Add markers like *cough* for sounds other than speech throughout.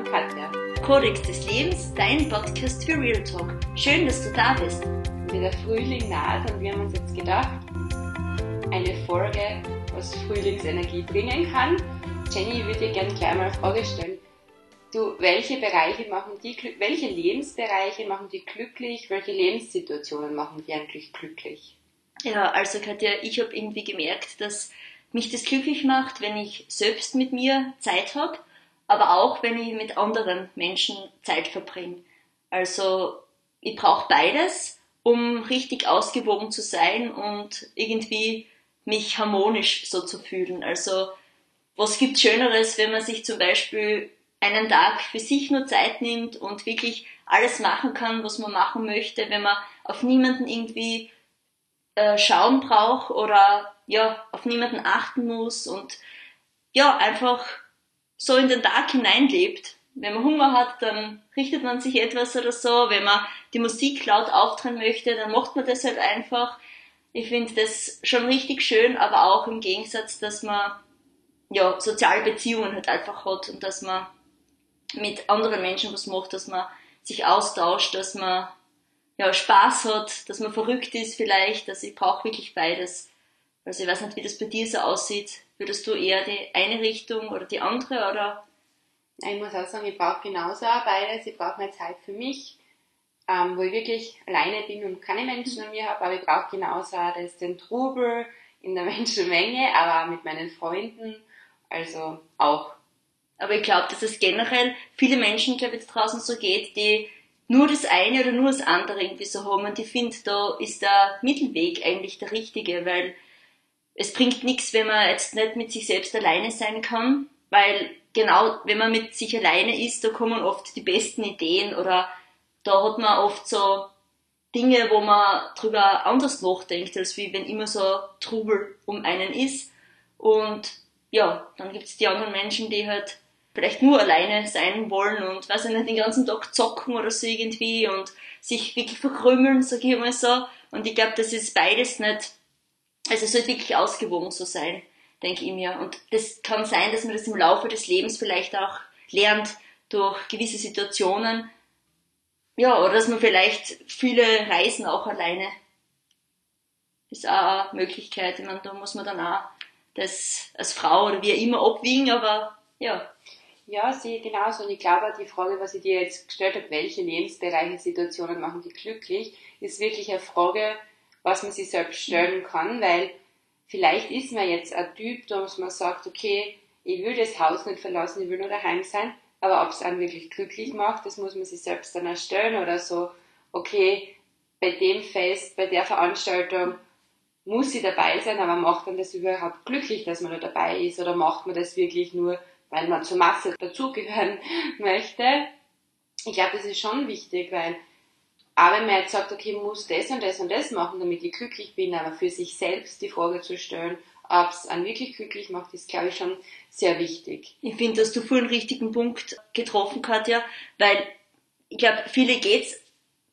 und Katja. Kodex des Lebens, dein Podcast für Real Talk. Schön, dass du da bist. Wie der Frühling naht und wir haben uns jetzt gedacht, eine Folge, was Frühlingsenergie bringen kann. Jenny, ich würde dir gerne gleich mal eine Frage stellen. Du, welche Bereiche machen die, welche Lebensbereiche machen die glücklich? Welche Lebenssituationen machen die eigentlich glücklich? Ja, also Katja, ich habe irgendwie gemerkt, dass mich das glücklich macht, wenn ich selbst mit mir Zeit habe, aber auch wenn ich mit anderen Menschen Zeit verbringe. Also ich brauche beides, um richtig ausgewogen zu sein und irgendwie mich harmonisch so zu fühlen. Also was gibt Schöneres, wenn man sich zum Beispiel einen Tag für sich nur Zeit nimmt und wirklich alles machen kann, was man machen möchte, wenn man auf niemanden irgendwie äh, schauen braucht oder ja, auf niemanden achten muss und ja, einfach so in den Tag hineinlebt. Wenn man Hunger hat, dann richtet man sich etwas oder so. Wenn man die Musik laut auftreten möchte, dann macht man das halt einfach. Ich finde das schon richtig schön, aber auch im Gegensatz, dass man ja, soziale Beziehungen halt einfach hat und dass man mit anderen Menschen was macht, dass man sich austauscht, dass man ja, Spaß hat, dass man verrückt ist vielleicht. Also ich brauche wirklich beides. Also ich weiß nicht, wie das bei dir so aussieht. Würdest du eher die eine Richtung oder die andere oder? Ich muss auch sagen, ich brauche genauso auch beides. Ich brauche mehr Zeit für mich, ähm, wo ich wirklich alleine bin und keine Menschen an mir habe, aber ich brauche genauso auch das, den Trubel in der *laughs* Menschenmenge, aber auch mit meinen Freunden. Also auch. Aber ich glaube, dass es generell viele Menschen, glaube ich, draußen so geht, die nur das eine oder nur das andere irgendwie so haben. Und ich finde, da ist der Mittelweg eigentlich der richtige, weil es bringt nichts, wenn man jetzt nicht mit sich selbst alleine sein kann, weil genau, wenn man mit sich alleine ist, da kommen oft die besten Ideen oder da hat man oft so Dinge, wo man drüber anders nachdenkt, als wie wenn immer so Trubel um einen ist. Und ja, dann gibt's die anderen Menschen, die halt vielleicht nur alleine sein wollen und weiß ich nicht, den ganzen Tag zocken oder so irgendwie und sich wirklich verkrümmeln, sag ich mal so. Und ich glaube, das ist beides nicht, also es sollte wirklich ausgewogen so sein, denke ich mir. Und das kann sein, dass man das im Laufe des Lebens vielleicht auch lernt durch gewisse Situationen. Ja, oder dass man vielleicht viele Reisen auch alleine ist auch eine Möglichkeit. Ich meine, da muss man dann auch das als Frau oder wie immer abwiegen, aber ja. Ja, sie genauso. Und ich glaube, die Frage, was ich dir jetzt gestellt habe, welche Lebensbereiche, Situationen machen die glücklich, ist wirklich eine Frage, was man sich selbst stellen kann, weil vielleicht ist man jetzt ein Typ, da man sagt, okay, ich will das Haus nicht verlassen, ich will nur daheim sein, aber ob es einen wirklich glücklich macht, das muss man sich selbst dann erstellen oder so, okay, bei dem Fest, bei der Veranstaltung muss sie dabei sein, aber macht man das überhaupt glücklich, dass man da dabei ist oder macht man das wirklich nur weil man zur Masse dazugehören *laughs* möchte. Ich glaube, das ist schon wichtig, weil auch wenn man jetzt sagt, okay, ich muss das und das und das machen, damit ich glücklich bin, aber für sich selbst die Frage zu stellen, ob es einen wirklich glücklich macht, ist, glaube ich, schon sehr wichtig. Ich finde, dass du vorhin einen richtigen Punkt getroffen, Katja, weil ich glaube, viele geht's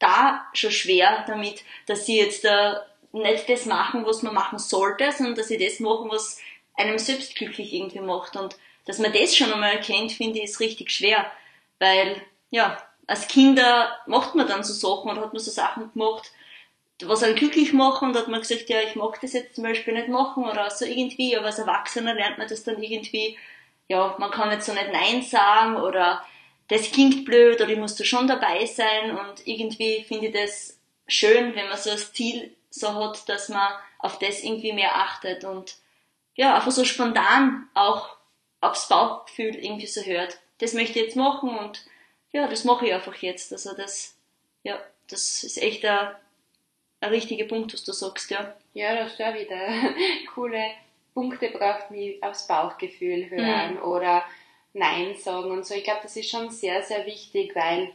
da schon schwer damit, dass sie jetzt äh, nicht das machen, was man machen sollte, sondern dass sie das machen, was einem selbst glücklich irgendwie macht. Und dass man das schon einmal erkennt, finde ich, ist richtig schwer, weil, ja, als Kinder macht man dann so Sachen oder hat man so Sachen gemacht, was einen glücklich machen und hat man gesagt, ja, ich mag das jetzt zum Beispiel nicht machen oder so irgendwie, aber als Erwachsener lernt man das dann irgendwie, ja, man kann jetzt so nicht Nein sagen oder das klingt blöd oder ich muss da schon dabei sein und irgendwie finde ich das schön, wenn man so das Ziel so hat, dass man auf das irgendwie mehr achtet und ja, einfach so spontan auch aufs Bauchgefühl irgendwie so hört. Das möchte ich jetzt machen und ja, das mache ich einfach jetzt. Also das, ja, das ist echt ein, ein richtiger Punkt, was du sagst, ja. Ja, das ist ja wieder *laughs* coole Punkte braucht, wie aufs Bauchgefühl hören mhm. oder Nein sagen und so. Ich glaube, das ist schon sehr, sehr wichtig, weil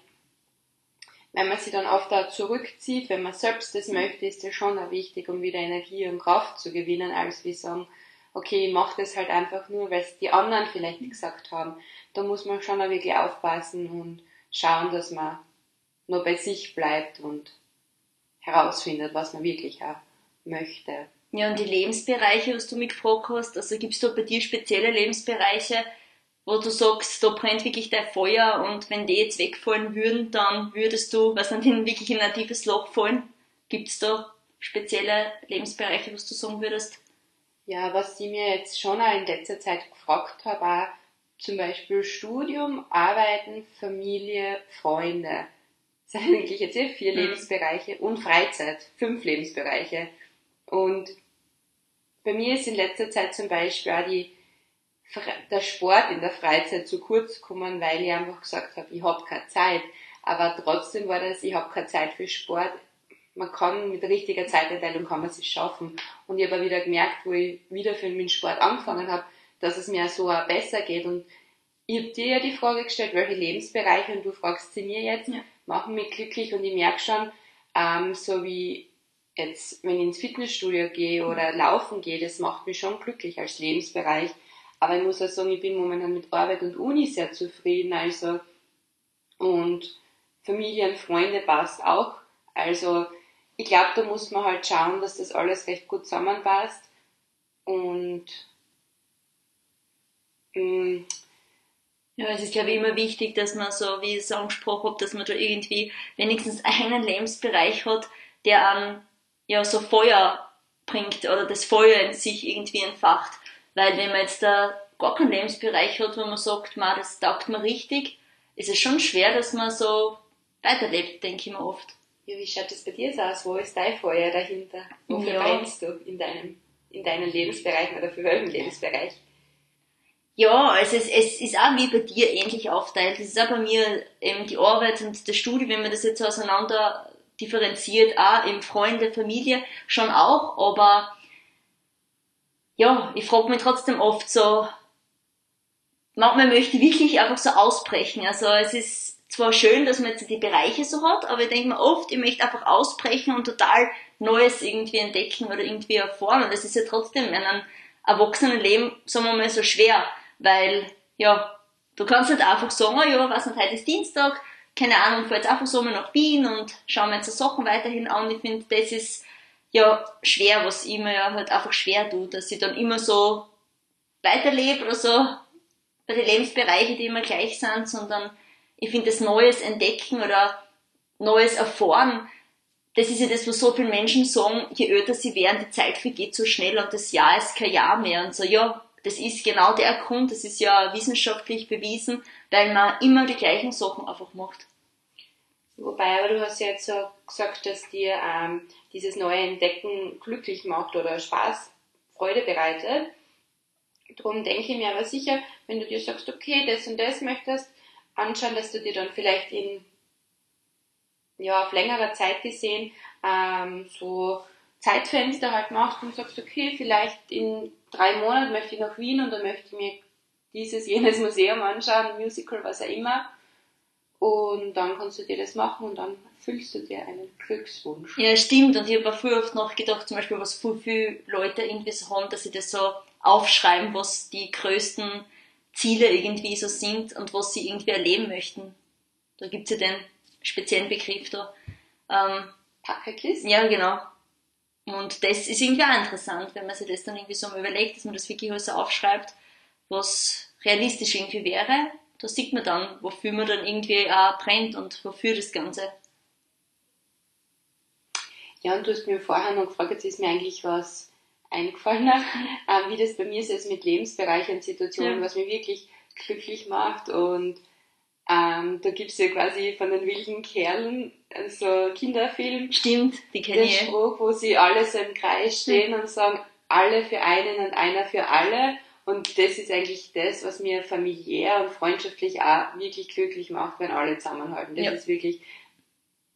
wenn man sich dann oft da zurückzieht, wenn man selbst das möchte, ist das schon auch wichtig, um wieder Energie und Kraft zu gewinnen, als wie sagen, okay, ich mache das halt einfach nur, weil es die anderen vielleicht gesagt haben. Da muss man schon auch wirklich aufpassen und schauen, dass man nur bei sich bleibt und herausfindet, was man wirklich auch möchte. Ja, und die Lebensbereiche, was du gefragt hast, also gibt es da bei dir spezielle Lebensbereiche, wo du sagst, da brennt wirklich dein Feuer und wenn die jetzt wegfallen würden, dann würdest du, was dann wirklich in ein tiefes Loch fallen? Gibt es da spezielle Lebensbereiche, was du sagen würdest? Ja, was ich mir jetzt schon auch in letzter Zeit gefragt habe, war zum Beispiel Studium, Arbeiten, Familie, Freunde. Das sind eigentlich jetzt hier vier mhm. Lebensbereiche und Freizeit, fünf Lebensbereiche. Und bei mir ist in letzter Zeit zum Beispiel auch die, der Sport in der Freizeit zu kurz gekommen, weil ich einfach gesagt habe, ich habe keine Zeit. Aber trotzdem war das, ich habe keine Zeit für Sport. Man kann mit richtiger Zeiteinteilung kann man es schaffen. Und ich habe wieder gemerkt, wo ich wieder für den Sport angefangen habe, dass es mir so auch besser geht. Und ich habe dir ja die Frage gestellt, welche Lebensbereiche, und du fragst sie mir jetzt, ja. machen mich glücklich. Und ich merke schon, ähm, so wie jetzt, wenn ich ins Fitnessstudio gehe oder laufen gehe, das macht mich schon glücklich als Lebensbereich. Aber ich muss auch sagen, ich bin momentan mit Arbeit und Uni sehr zufrieden, also, und Familie und Freunde passt auch. Also, ich glaube, da muss man halt schauen, dass das alles recht gut zusammenpasst. Und, ja, es ist, glaube ich, immer wichtig, dass man so, wie ich es angesprochen habe, dass man da irgendwie wenigstens einen Lebensbereich hat, der an ja so Feuer bringt oder das Feuer in sich irgendwie entfacht. Weil wenn man jetzt da gar keinen Lebensbereich hat, wo man sagt, man, das taugt mir richtig, ist es schon schwer, dass man so weiterlebt, denke ich mir oft. Ja, wie schaut das bei dir aus? Wo ist dein Feuer dahinter? Wofür ja. brennst du in deinem, in deinen Lebensbereichen oder für welchen Lebensbereich? Ja, also es, es ist auch wie bei dir ähnlich aufteilt. Es ist auch bei mir eben die Arbeit und das Studium, wenn man das jetzt auseinander differenziert, auch im Freunde, Familie schon auch, aber ja, ich frage mich trotzdem oft so, manchmal möchte ich wirklich einfach so ausbrechen. Also es ist zwar schön, dass man jetzt die Bereiche so hat, aber ich denke mir oft, ich möchte einfach ausbrechen und total Neues irgendwie entdecken oder irgendwie erfahren. Und das ist ja trotzdem in einem Erwachsenenleben, sagen wir mal, so schwer, weil, ja, du kannst nicht einfach sagen, oh ja, was nicht, heute ist Dienstag, keine Ahnung, fahre jetzt einfach so mal nach Wien und schaue mir jetzt die Sachen weiterhin an. Ich finde, das ist ja schwer, was ich mir ja halt einfach schwer tue, dass ich dann immer so weiterlebe oder so bei den Lebensbereichen, die immer gleich sind, sondern ich finde das Neues entdecken oder Neues erfahren, das ist ja das, was so viele Menschen sagen, je älter sie werden, die Zeit vergeht so schnell und das Jahr ist kein Jahr mehr und so, ja, das ist genau der Grund, das ist ja wissenschaftlich bewiesen, weil man immer die gleichen Sachen einfach macht. Wobei, aber du hast ja jetzt so gesagt, dass dir ähm, dieses neue Entdecken glücklich macht oder Spaß, Freude bereitet. Darum denke ich mir aber sicher, wenn du dir sagst, okay, das und das möchtest, anschauen, dass du dir dann vielleicht in ja, auf längerer Zeit gesehen ähm, so Zeitfenster halt machst und sagst, okay, vielleicht in drei Monaten möchte ich nach Wien und dann möchte ich mir dieses, jenes Museum anschauen, Musical, was auch immer. Und dann kannst du dir das machen und dann füllst du dir einen Glückswunsch. Ja, stimmt. Und ich habe auch früher oft nachgedacht, zum Beispiel, was viel, viele Leute irgendwie so haben, dass sie das so aufschreiben, was die größten Ziele irgendwie so sind und was sie irgendwie erleben möchten. Da gibt es ja den speziellen Begriff da. Ähm, Packerkist? Ja, genau. Und das ist irgendwie auch interessant, wenn man sich das dann irgendwie so mal überlegt, dass man das wirklich so aufschreibt, was realistisch irgendwie wäre. Da sieht man dann, wofür man dann irgendwie auch brennt und wofür das Ganze. Ja, und du hast mir vorher noch gefragt, jetzt ist mir eigentlich was eingefallen, *laughs* äh, wie das bei mir ist mit Lebensbereichen und Situationen, ja. was mich wirklich glücklich macht und ähm, da es ja quasi von den wilden Kerlen so also Kinderfilm. Stimmt, die kenne ich. Der Spruch, wo sie alle so im Kreis stehen mhm. und sagen, alle für einen und einer für alle. Und das ist eigentlich das, was mir familiär und freundschaftlich auch wirklich glücklich macht, wenn alle zusammenhalten. Das ja. ist wirklich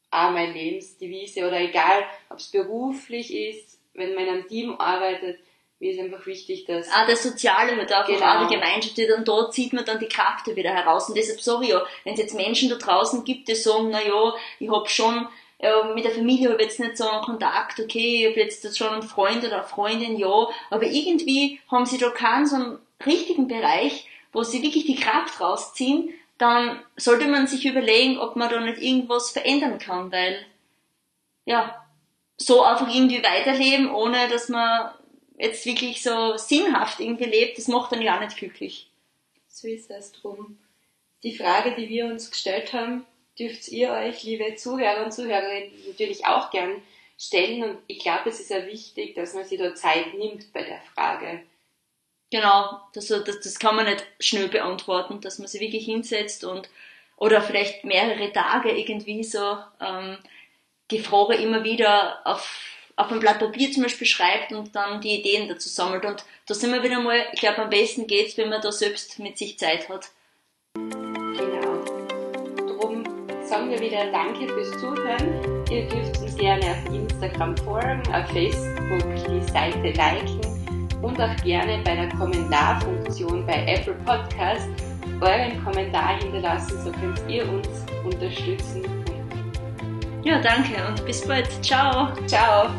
auch meine Lebensdevise oder egal, ob es beruflich ist, wenn man in einem Team arbeitet, mir ist einfach wichtig, dass... Ah, das Soziale mit einfach genau. auch die Gemeinschaft, die dann dort zieht man dann die Kraft wieder heraus. Und deshalb ich ja, wenn es jetzt Menschen da draußen gibt, die sagen, na ja, ich hab schon äh, mit der Familie habe jetzt nicht so einen Kontakt, okay, ich habe jetzt schon einen Freund oder eine Freundin, ja, aber irgendwie haben sie da keinen so einen richtigen Bereich, wo sie wirklich die Kraft rausziehen, dann sollte man sich überlegen, ob man da nicht irgendwas verändern kann, weil, ja, so einfach irgendwie weiterleben, ohne dass man jetzt wirklich so sinnhaft irgendwie lebt, das macht dann ja auch nicht glücklich. So ist es drum. Die Frage, die wir uns gestellt haben, dürft ihr euch, liebe Zuhörer und Zuhörerinnen, natürlich auch gern stellen. Und ich glaube, es ist ja wichtig, dass man sich da Zeit nimmt bei der Frage. Genau, also das, das kann man nicht schnell beantworten, dass man sich wirklich hinsetzt und oder vielleicht mehrere Tage irgendwie so ähm, die Frage immer wieder auf, auf ein Blatt Papier zum Beispiel schreibt und dann die Ideen dazu sammelt. Und da sind wir wieder mal, ich glaube, am besten geht's, wenn man da selbst mit sich Zeit hat. Genau. Drum sagen wir wieder Danke fürs Zuhören. Ihr dürft uns gerne auf Instagram folgen, auf Facebook die Seite liken und auch gerne bei der Kommentarfunktion bei Apple Podcast euren Kommentar hinterlassen, so könnt ihr uns unterstützen. Ja, danke und bis bald. Ciao. Ciao.